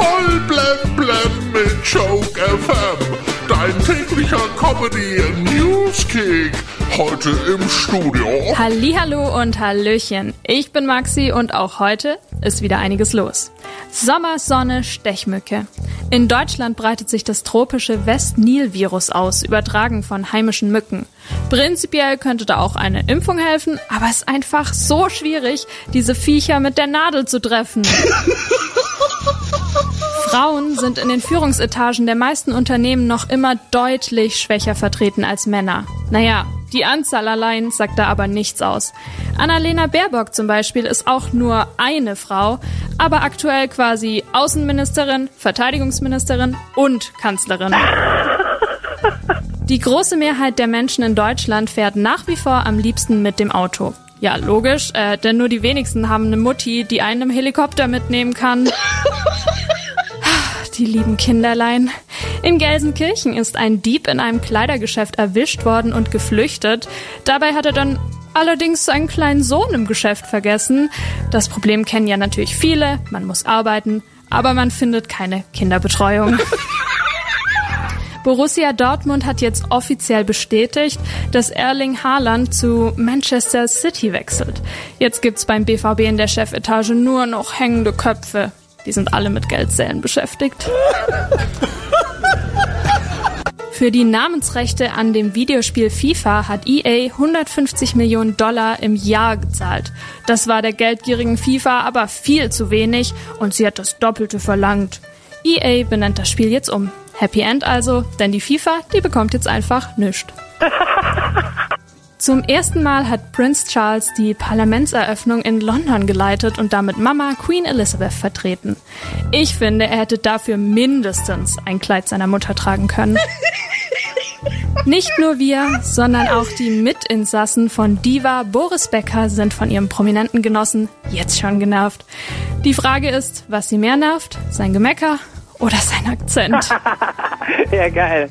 Voll blem blem mit Joke FM. Dein täglicher Comedy Newskick. Heute im Studio. Hallihallo und Hallöchen. Ich bin Maxi und auch heute ist wieder einiges los. Sommer, Sonne, Stechmücke. In Deutschland breitet sich das tropische West-Nil-Virus aus, übertragen von heimischen Mücken. Prinzipiell könnte da auch eine Impfung helfen, aber es ist einfach so schwierig, diese Viecher mit der Nadel zu treffen. Frauen sind in den Führungsetagen der meisten Unternehmen noch immer deutlich schwächer vertreten als Männer. Naja, die Anzahl allein sagt da aber nichts aus. Annalena Baerbock zum Beispiel ist auch nur eine Frau, aber aktuell quasi Außenministerin, Verteidigungsministerin und Kanzlerin. Die große Mehrheit der Menschen in Deutschland fährt nach wie vor am liebsten mit dem Auto. Ja, logisch, äh, denn nur die wenigsten haben eine Mutti, die einen im Helikopter mitnehmen kann. Die lieben Kinderlein. In Gelsenkirchen ist ein Dieb in einem Kleidergeschäft erwischt worden und geflüchtet. Dabei hat er dann allerdings seinen kleinen Sohn im Geschäft vergessen. Das Problem kennen ja natürlich viele, man muss arbeiten, aber man findet keine Kinderbetreuung. Borussia Dortmund hat jetzt offiziell bestätigt, dass Erling Haaland zu Manchester City wechselt. Jetzt gibt's beim BVB in der Chefetage nur noch hängende Köpfe. Die sind alle mit Geldzählen beschäftigt. Für die Namensrechte an dem Videospiel FIFA hat EA 150 Millionen Dollar im Jahr gezahlt. Das war der geldgierigen FIFA aber viel zu wenig und sie hat das Doppelte verlangt. EA benennt das Spiel jetzt um. Happy End also, denn die FIFA, die bekommt jetzt einfach nichts. Zum ersten Mal hat Prince Charles die Parlamentseröffnung in London geleitet und damit Mama Queen Elizabeth vertreten. Ich finde, er hätte dafür mindestens ein Kleid seiner Mutter tragen können. Nicht nur wir, sondern auch die Mitinsassen von Diva Boris Becker sind von ihrem prominenten Genossen jetzt schon genervt. Die Frage ist, was sie mehr nervt, sein Gemecker oder sein Akzent? Ja, geil.